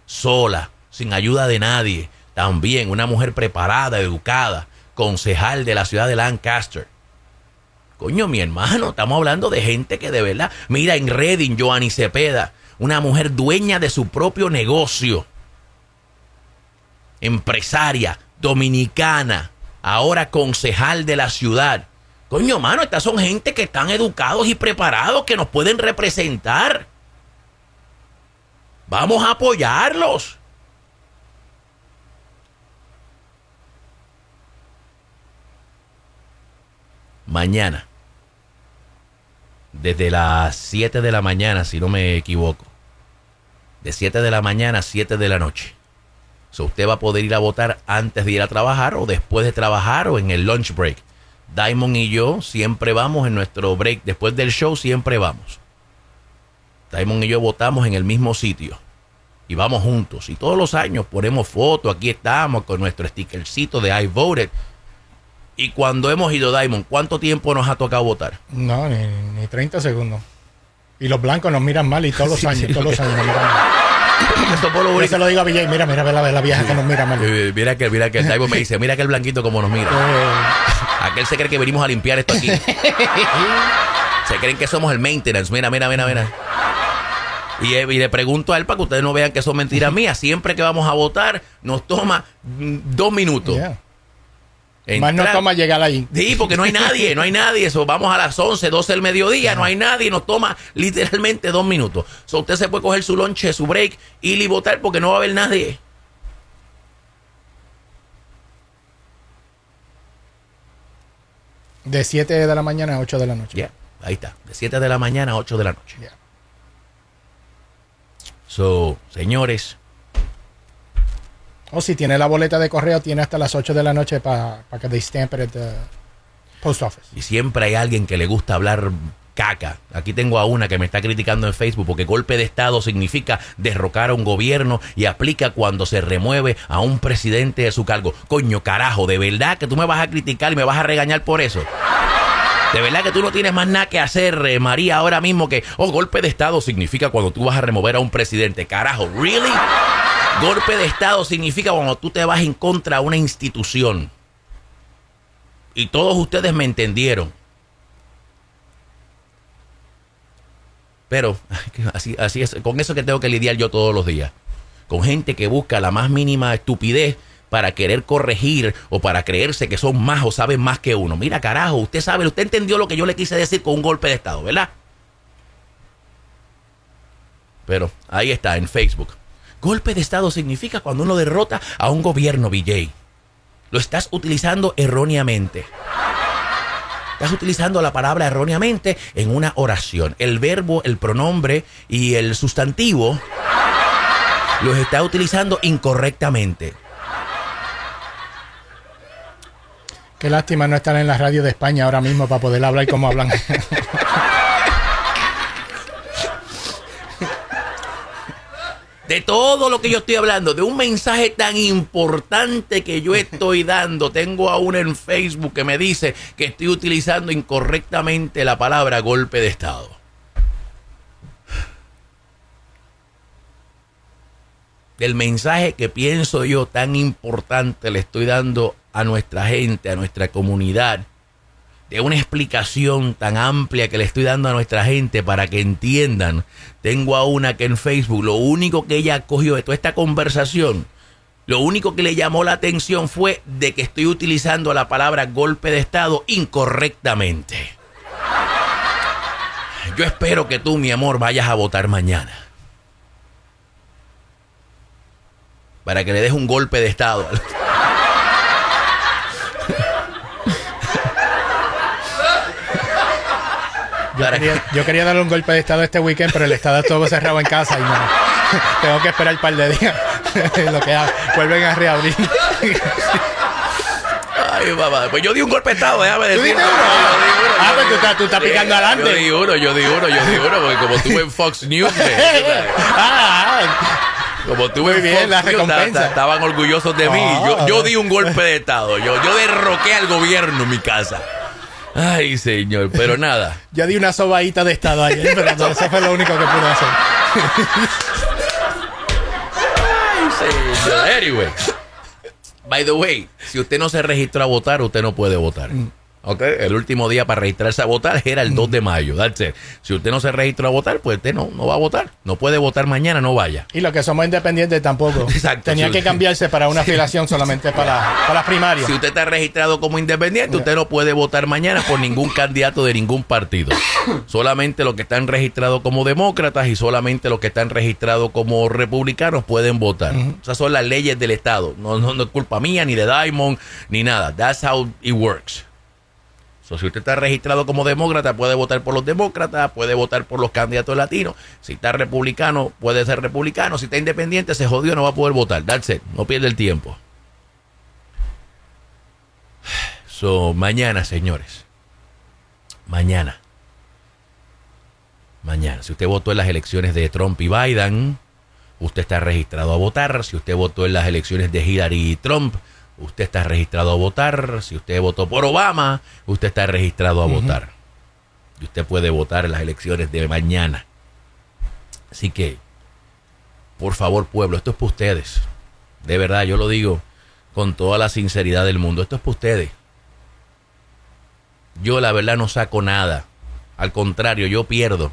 Sola, sin ayuda de nadie. También una mujer preparada, educada, concejal de la ciudad de Lancaster. Coño, mi hermano, estamos hablando de gente que de verdad. Mira en Reading, Joanny Cepeda, una mujer dueña de su propio negocio. Empresaria, dominicana, ahora concejal de la ciudad. Coño, mano, estas son gente que están educados y preparados, que nos pueden representar. Vamos a apoyarlos. Mañana, desde las 7 de la mañana, si no me equivoco, de 7 de la mañana a 7 de la noche. So, usted va a poder ir a votar antes de ir a trabajar o después de trabajar o en el lunch break. Diamond y yo siempre vamos en nuestro break. Después del show siempre vamos. Diamond y yo votamos en el mismo sitio. Y vamos juntos. Y todos los años ponemos fotos. Aquí estamos con nuestro stickercito de I voted. Y cuando hemos ido, Diamond, ¿cuánto tiempo nos ha tocado votar? No, ni, 30 segundos. Y los blancos nos miran mal y todos los años, todos los años nos miran mal. Yo se lo digo a Villay, mira, mira, mira la, vieja que nos mira mal. Mira que, mira que el Diamond me dice, mira que el blanquito como nos mira. Eh. Aquel se cree que venimos a limpiar esto aquí. se creen que somos el maintenance. Mira, mira, mira, mira. Eh, y, le pregunto a él para que ustedes no vean que son mentiras mías. Siempre que vamos a votar, nos toma mm, dos minutos. Más nos toma llegar ahí. Sí, porque no hay nadie, no hay nadie. Eso, vamos a las 11, 12 del mediodía, no hay nadie, nos toma literalmente dos minutos. So, usted se puede coger su lonche, su break, ir y votar porque no va a haber nadie. De 7 de la mañana a 8 de la noche. Ya, ahí está. De 7 de la mañana a 8 de la noche. Yeah. So, señores. O si tiene la boleta de correo, tiene hasta las 8 de la noche para que they stamp it at post office. Y siempre hay alguien que le gusta hablar caca. Aquí tengo a una que me está criticando en Facebook porque golpe de Estado significa derrocar a un gobierno y aplica cuando se remueve a un presidente de su cargo. Coño, carajo, ¿de verdad que tú me vas a criticar y me vas a regañar por eso? De verdad que tú no tienes más nada que hacer, eh, María, ahora mismo que, oh, golpe de Estado significa cuando tú vas a remover a un presidente. Carajo, ¿really? Golpe de Estado significa cuando tú te vas en contra de una institución. Y todos ustedes me entendieron. Pero así, así es, con eso que tengo que lidiar yo todos los días. Con gente que busca la más mínima estupidez para querer corregir o para creerse que son más o saben más que uno. Mira, carajo, usted sabe, usted entendió lo que yo le quise decir con un golpe de Estado, ¿verdad? Pero ahí está, en Facebook. Golpe de Estado significa cuando uno derrota a un gobierno, BJ. Lo estás utilizando erróneamente. Estás utilizando la palabra erróneamente en una oración. El verbo, el pronombre y el sustantivo los está utilizando incorrectamente. Qué lástima no estar en la radio de España ahora mismo para poder hablar como hablan. de todo lo que yo estoy hablando, de un mensaje tan importante que yo estoy dando. Tengo a uno en Facebook que me dice que estoy utilizando incorrectamente la palabra golpe de Estado. Del mensaje que pienso yo tan importante le estoy dando a nuestra gente, a nuestra comunidad, de una explicación tan amplia que le estoy dando a nuestra gente para que entiendan. Tengo a una que en Facebook, lo único que ella cogió de toda esta conversación, lo único que le llamó la atención fue de que estoy utilizando la palabra golpe de Estado incorrectamente. Yo espero que tú, mi amor, vayas a votar mañana. Para que le des un golpe de Estado. Yo quería, darle un golpe de estado este weekend, pero el estado estuvo cerrado en casa y no. Tengo que esperar un par de días. Lo que vuelven a reabrir. Ay, mamá. Pues yo di un golpe de estado, déjame decir. Ah, pues tú estás, tú estás picando adelante. Yo di uno, yo di uno, yo di uno, porque como tuve en Fox News. ah, como tuve en bien, Fox News, estaban orgullosos de mí. Yo, yo di un golpe de estado. Yo, yo derroqué al gobierno en mi casa. Ay, señor, pero nada. Ya di una sobadita de estado ayer, pero eso fue lo único que pude hacer. Ay, señor. Anyway. By the way, si usted no se registra a votar, usted no puede votar. Mm. Okay. El último día para registrarse a votar era el 2 de mayo. Si usted no se registra a votar, pues usted no, no va a votar. No puede votar mañana, no vaya. Y los que somos independientes tampoco. Tenía que cambiarse para una afiliación solamente para, para las primarias. Si usted está registrado como independiente, usted no puede votar mañana por ningún candidato de ningún partido. solamente los que están registrados como demócratas y solamente los que están registrados como republicanos pueden votar. Esas son las leyes del Estado. No, no, no es culpa mía, ni de Diamond, ni nada. That's how it works si usted está registrado como demócrata, puede votar por los demócratas, puede votar por los candidatos latinos. Si está republicano, puede ser republicano. Si está independiente, se jodió, no va a poder votar. That's it. No pierde el tiempo. So, mañana, señores. Mañana. Mañana. Si usted votó en las elecciones de Trump y Biden, usted está registrado a votar. Si usted votó en las elecciones de Hillary y Trump, usted está registrado a votar. Si usted votó por Obama, usted está registrado a votar. Y usted puede votar en las elecciones de mañana. Así que, por favor, pueblo, esto es para ustedes. De verdad, yo lo digo con toda la sinceridad del mundo. Esto es para ustedes. Yo la verdad no saco nada. Al contrario, yo pierdo.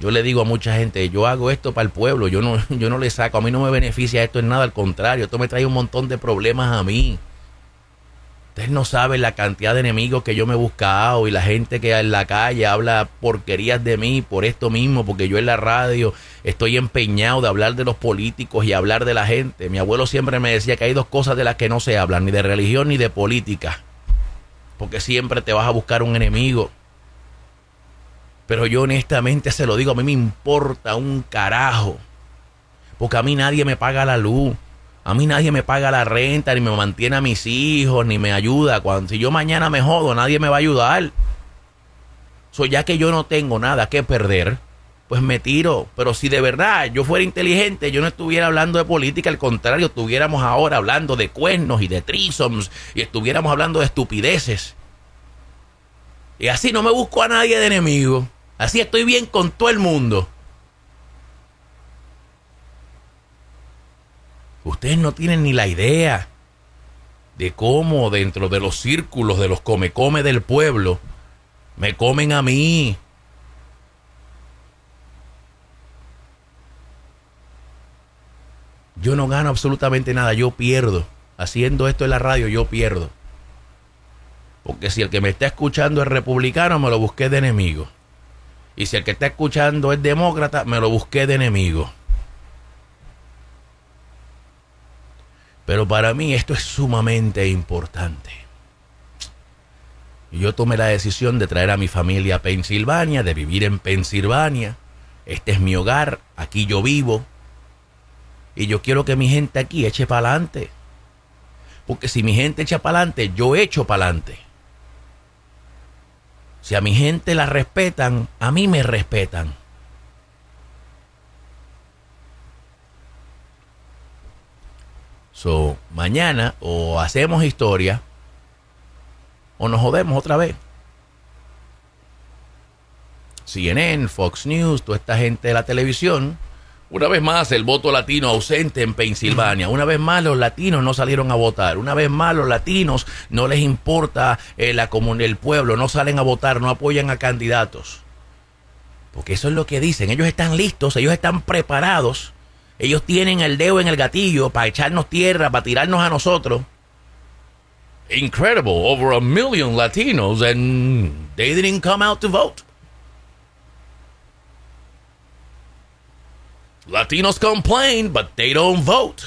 Yo le digo a mucha gente, yo hago esto para el pueblo, yo no, yo no le saco, a mí no me beneficia esto en nada, al contrario, esto me trae un montón de problemas a mí. Ustedes no saben la cantidad de enemigos que yo me he buscado y la gente que en la calle habla porquerías de mí por esto mismo, porque yo en la radio estoy empeñado de hablar de los políticos y hablar de la gente. Mi abuelo siempre me decía que hay dos cosas de las que no se hablan, ni de religión ni de política, porque siempre te vas a buscar un enemigo. Pero yo honestamente se lo digo, a mí me importa un carajo. Porque a mí nadie me paga la luz. A mí nadie me paga la renta, ni me mantiene a mis hijos, ni me ayuda. Cuando, si yo mañana me jodo, nadie me va a ayudar. So, ya que yo no tengo nada que perder, pues me tiro. Pero si de verdad yo fuera inteligente, yo no estuviera hablando de política, al contrario, estuviéramos ahora hablando de cuernos y de trisoms y estuviéramos hablando de estupideces. Y así no me busco a nadie de enemigo. Así estoy bien con todo el mundo. Ustedes no tienen ni la idea de cómo dentro de los círculos de los come-come del pueblo me comen a mí. Yo no gano absolutamente nada, yo pierdo. Haciendo esto en la radio, yo pierdo. Porque si el que me está escuchando es republicano, me lo busqué de enemigo. Y si el que está escuchando es demócrata, me lo busqué de enemigo. Pero para mí esto es sumamente importante. Yo tomé la decisión de traer a mi familia a Pensilvania, de vivir en Pensilvania. Este es mi hogar, aquí yo vivo. Y yo quiero que mi gente aquí eche para adelante. Porque si mi gente echa para adelante, yo echo para adelante. Si a mi gente la respetan, a mí me respetan. So, mañana o hacemos historia o nos jodemos otra vez. CNN, Fox News, toda esta gente de la televisión una vez más, el voto latino ausente en Pensilvania. Una vez más, los latinos no salieron a votar. Una vez más, los latinos no les importa eh, la el pueblo, no salen a votar, no apoyan a candidatos. Porque eso es lo que dicen. Ellos están listos, ellos están preparados. Ellos tienen el dedo en el gatillo para echarnos tierra, para tirarnos a nosotros. Incredible, over a million Latinos and they didn't come out to vote. Latinos complain, but they don't vote.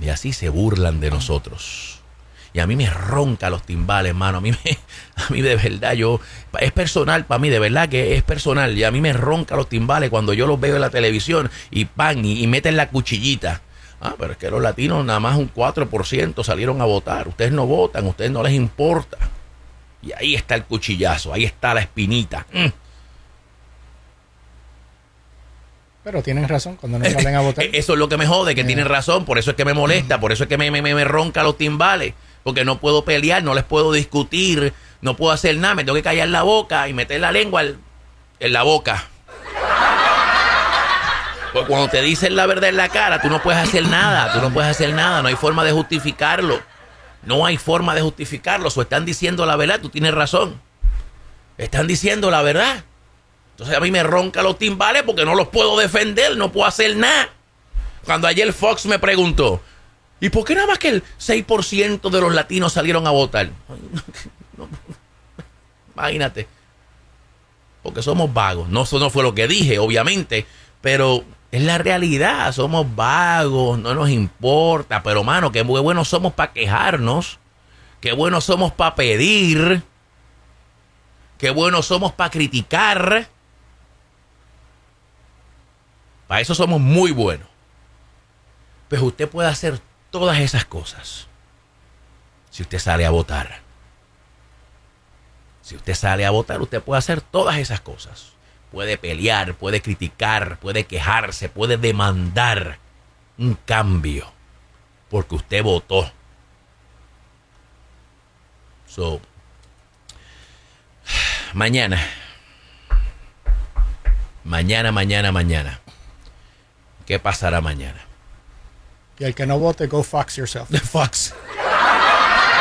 Y así se burlan de nosotros. Y a mí me ronca los timbales, hermano. A mí, me, a mí de verdad, yo. Es personal para mí, de verdad que es personal. Y a mí me ronca los timbales cuando yo los veo en la televisión y pan y, meten la cuchillita. Ah, pero es que los latinos, nada más un 4% salieron a votar. Ustedes no votan, ustedes no les importa. Y ahí está el cuchillazo, ahí está la espinita. Mm. Pero tienen razón cuando no salen a votar. Eso es lo que me jode, que tienen razón, por eso es que me molesta, por eso es que me, me, me, ronca los timbales, porque no puedo pelear, no les puedo discutir, no puedo hacer nada, me tengo que callar la boca y meter la lengua en la boca. Porque cuando te dicen la verdad en la cara, tú no puedes hacer nada, tú no puedes hacer nada, no hay forma de justificarlo. No hay forma de justificarlo. O están diciendo la verdad, tú tienes razón. Están diciendo la verdad. Entonces a mí me ronca los timbales porque no los puedo defender, no puedo hacer nada. Cuando ayer Fox me preguntó, ¿y por qué nada más que el 6% de los latinos salieron a votar? Imagínate. Porque somos vagos. No, eso no fue lo que dije, obviamente, pero es la realidad, somos vagos, no nos importa, pero mano, qué buenos somos para quejarnos, qué buenos somos para pedir, qué buenos somos para criticar. Para eso somos muy buenos. Pues usted puede hacer todas esas cosas si usted sale a votar. Si usted sale a votar, usted puede hacer todas esas cosas puede pelear, puede criticar, puede quejarse, puede demandar un cambio porque usted votó. So, mañana, mañana, mañana, mañana. ¿Qué pasará mañana? Y el que no vote, go fox yourself. Fox.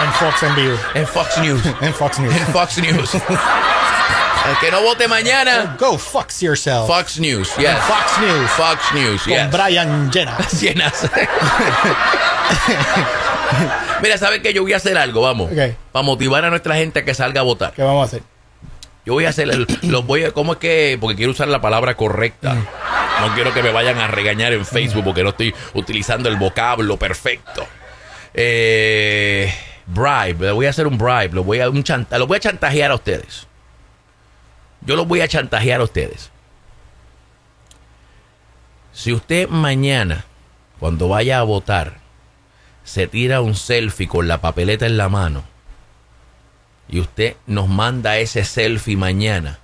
En Fox en vivo. En Fox News. en Fox News. En Fox News. El que no vote mañana. Go Fox yourself. Fox News, yes. Fox News. Fox News, yes. Con Brian Llenas. Llenas. Mira, ¿sabes qué? Yo voy a hacer algo, vamos. Para motivar a nuestra gente a que salga a votar. ¿Qué vamos a hacer? Yo voy a hacer, el, los voy a, ¿cómo es que? Porque quiero usar la palabra correcta. Mm. No quiero que me vayan a regañar en Facebook porque no estoy utilizando el vocablo perfecto. Eh, bribe, voy a hacer un bribe, lo voy a, un chanta, lo voy a chantajear a ustedes. Yo los voy a chantajear a ustedes. Si usted mañana, cuando vaya a votar, se tira un selfie con la papeleta en la mano y usted nos manda ese selfie mañana,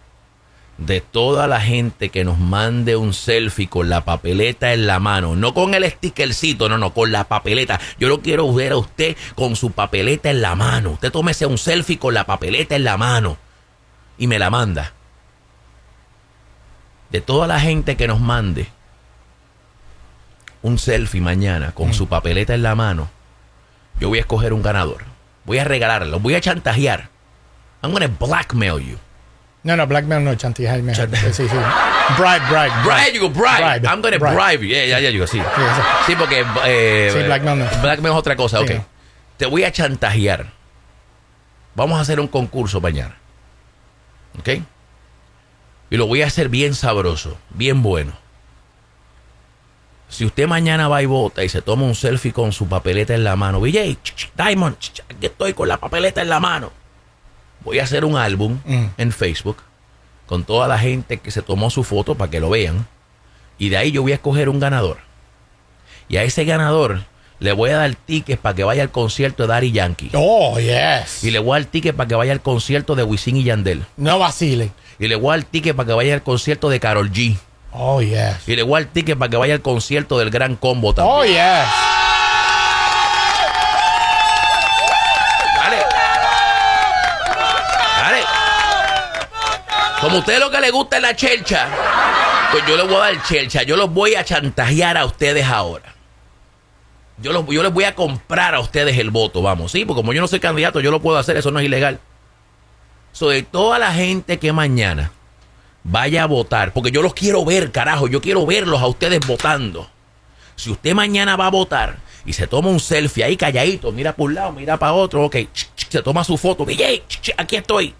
de toda la gente que nos mande un selfie con la papeleta en la mano, no con el stickercito, no, no, con la papeleta. Yo lo quiero ver a usted con su papeleta en la mano. Usted tómese un selfie con la papeleta en la mano y me la manda. De toda la gente que nos mande un selfie mañana con su papeleta en la mano, yo voy a escoger un ganador. Voy a regalarlo, voy a chantajear. I'm to blackmail you. No, no, blackmail no, chantaje mejor. Sí, sí. Bribe, bribe. Bribe, you go, bribe. I'm going to bribe. you. Yeah, yeah, yeah, sí. Sí, porque... Eh, sí, blackmail no. Blackmail es otra cosa, ok. Te voy a chantajear. Vamos a hacer un concurso mañana. ¿Ok? Y lo voy a hacer bien sabroso, bien bueno. Si usted mañana va y vota y se toma un selfie con su papeleta en la mano, VJ, Diamond, aquí estoy con la papeleta en la mano. Voy a hacer un álbum mm. en Facebook con toda la gente que se tomó su foto para que lo vean. Y de ahí yo voy a escoger un ganador. Y a ese ganador le voy a dar tickets para que vaya al concierto de Daddy Yankee. Oh, yes. Y le voy a dar tickets para que vaya al concierto de Wisin y Yandel. No vacile. Y le voy a dar tickets para que vaya al concierto de Carol G. Oh, yes. Y le voy a dar tickets para que vaya al concierto del Gran Combo también. Oh, yes. Dale. Dale. Como a usted lo que le gusta es la chelcha, pues yo le voy a dar chelcha. Yo los voy a chantajear a ustedes ahora. Yo, los, yo les voy a comprar a ustedes el voto, vamos, sí, porque como yo no soy candidato, yo lo puedo hacer, eso no es ilegal. Sobre toda la gente que mañana vaya a votar, porque yo los quiero ver, carajo, yo quiero verlos a ustedes votando. Si usted mañana va a votar y se toma un selfie ahí calladito, mira por un lado, mira para otro, ok, se toma su foto, aquí estoy.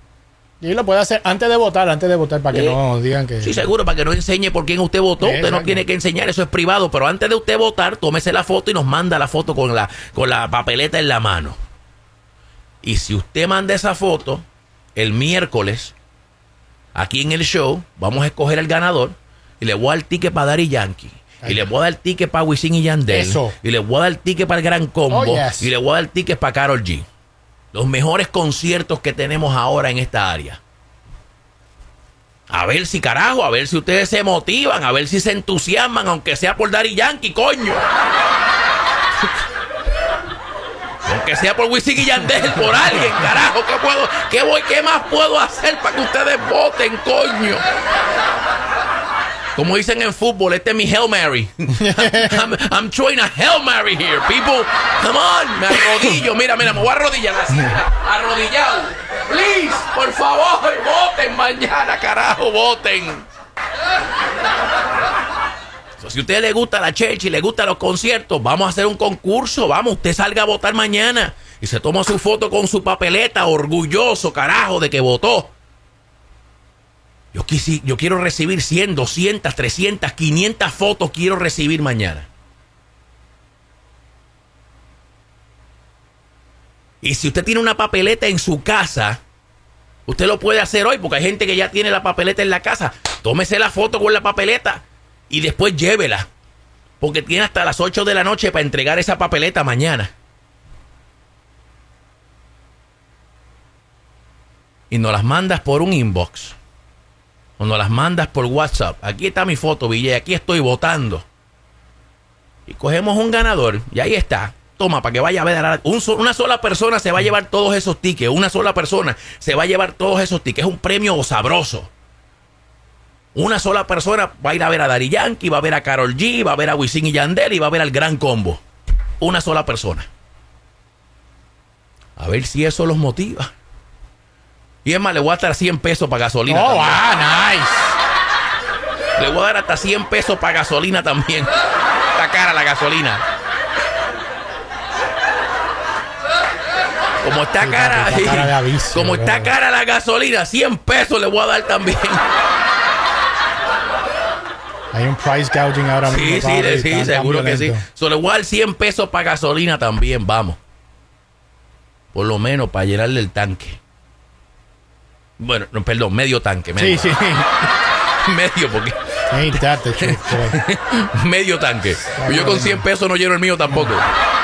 Y lo puede hacer antes de votar, antes de votar, para que no digan que. Sí, seguro, para que no enseñe por quién usted votó. Usted no tiene que enseñar, eso es privado. Pero antes de usted votar, tómese la foto y nos manda la foto con la, con la papeleta en la mano. Y si usted manda esa foto, el miércoles, aquí en el show, vamos a escoger el ganador y le voy a dar ticket para Daddy Yankee. Y le voy a dar ticket para Wisin y Yandel. Y le voy a dar ticket para el Gran Combo. Oh, y le voy a dar ticket para Carol G los mejores conciertos que tenemos ahora en esta área. A ver si carajo, a ver si ustedes se motivan, a ver si se entusiasman, aunque sea por Daddy Yankee, coño. Aunque sea por Wisin y Yandel, por alguien, carajo, ¿qué puedo, qué voy, qué más puedo hacer para que ustedes voten, coño? Como dicen en fútbol, este es mi Hail Mary. I'm, I'm throwing a Hail Mary here, people. Come on, me arrodillo. Mira, mira, me voy a arrodillar así. Arrodillado. Please, por favor, voten mañana, carajo, voten. Si a usted le gusta la church y le gustan los conciertos, vamos a hacer un concurso. Vamos, usted salga a votar mañana y se toma su foto con su papeleta, orgulloso, carajo, de que votó. Yo, yo quiero recibir 100, 200, 300, 500 fotos quiero recibir mañana. Y si usted tiene una papeleta en su casa, usted lo puede hacer hoy, porque hay gente que ya tiene la papeleta en la casa. Tómese la foto con la papeleta y después llévela. Porque tiene hasta las 8 de la noche para entregar esa papeleta mañana. Y nos las mandas por un inbox cuando las mandas por WhatsApp, aquí está mi foto, Ville, aquí estoy votando. Y cogemos un ganador y ahí está. Toma, para que vaya a ver. una sola persona se va a llevar todos esos tickets. Una sola persona se va a llevar todos esos tickets. Es un premio sabroso. Una sola persona va a ir a ver a Dari Yankee, va a ver a Carol G, va a ver a Wisin y Yandel y va a ver al Gran Combo. Una sola persona. A ver si eso los motiva. Y es más, le voy a dar 100 pesos para gasolina. Oh, ah, nice. Le voy a dar hasta 100 pesos para gasolina también. Está cara la gasolina. Como está cara, como está cara la gasolina, 100 pesos le voy a dar también. Hay un price gouging ahora mismo. Sí, sí, sí, seguro que sí. So, le voy a dar 100 pesos para gasolina también, vamos. Por lo menos para llenarle el tanque. Bueno, no, perdón, medio tanque. Medio. Sí, sí. medio, porque. medio tanque. Yo con 100 pesos no lleno el mío tampoco.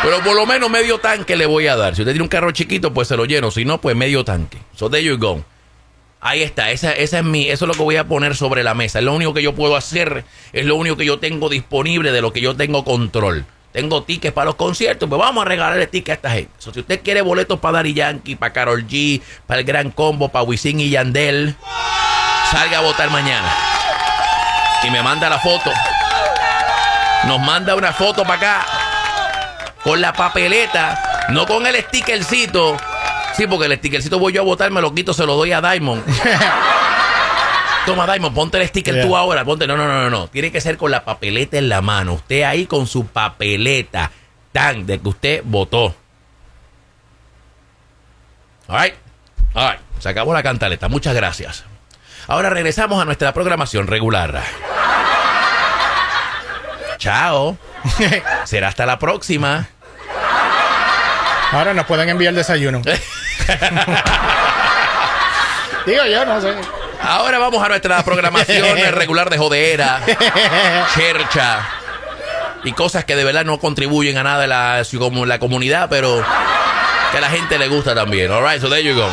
Pero por lo menos medio tanque le voy a dar. Si usted tiene un carro chiquito, pues se lo lleno. Si no, pues medio tanque. So there you go. Ahí está, esa, esa es mi, eso es lo que voy a poner sobre la mesa. Es lo único que yo puedo hacer, es lo único que yo tengo disponible de lo que yo tengo control. Tengo tickets para los conciertos, pues vamos a regalarle tickets a esta gente. si usted quiere boletos para Daddy Yankee, para Carol G, para el Gran Combo, para Wisin y Yandel, salga a votar mañana. Y me manda la foto. Nos manda una foto para acá. Con la papeleta, no con el stickercito. Sí, porque el stickercito voy yo a votar, me lo quito, se lo doy a Diamond. Toma, Diamond, ponte el sticker tú ahora. Ponte. No, no, no, no, no. Tiene que ser con la papeleta en la mano. Usted ahí con su papeleta. Tan, de que usted votó. Alright. Alright. Se acabó la cantaleta. Muchas gracias. Ahora regresamos a nuestra programación regular. Chao. Será hasta la próxima. Ahora nos pueden enviar desayuno. Digo yo, no sé. Ahora vamos a nuestra programación regular de jodera, chercha y cosas que de verdad no contribuyen a nada de la, la comunidad, pero que a la gente le gusta también. All right, so there you go.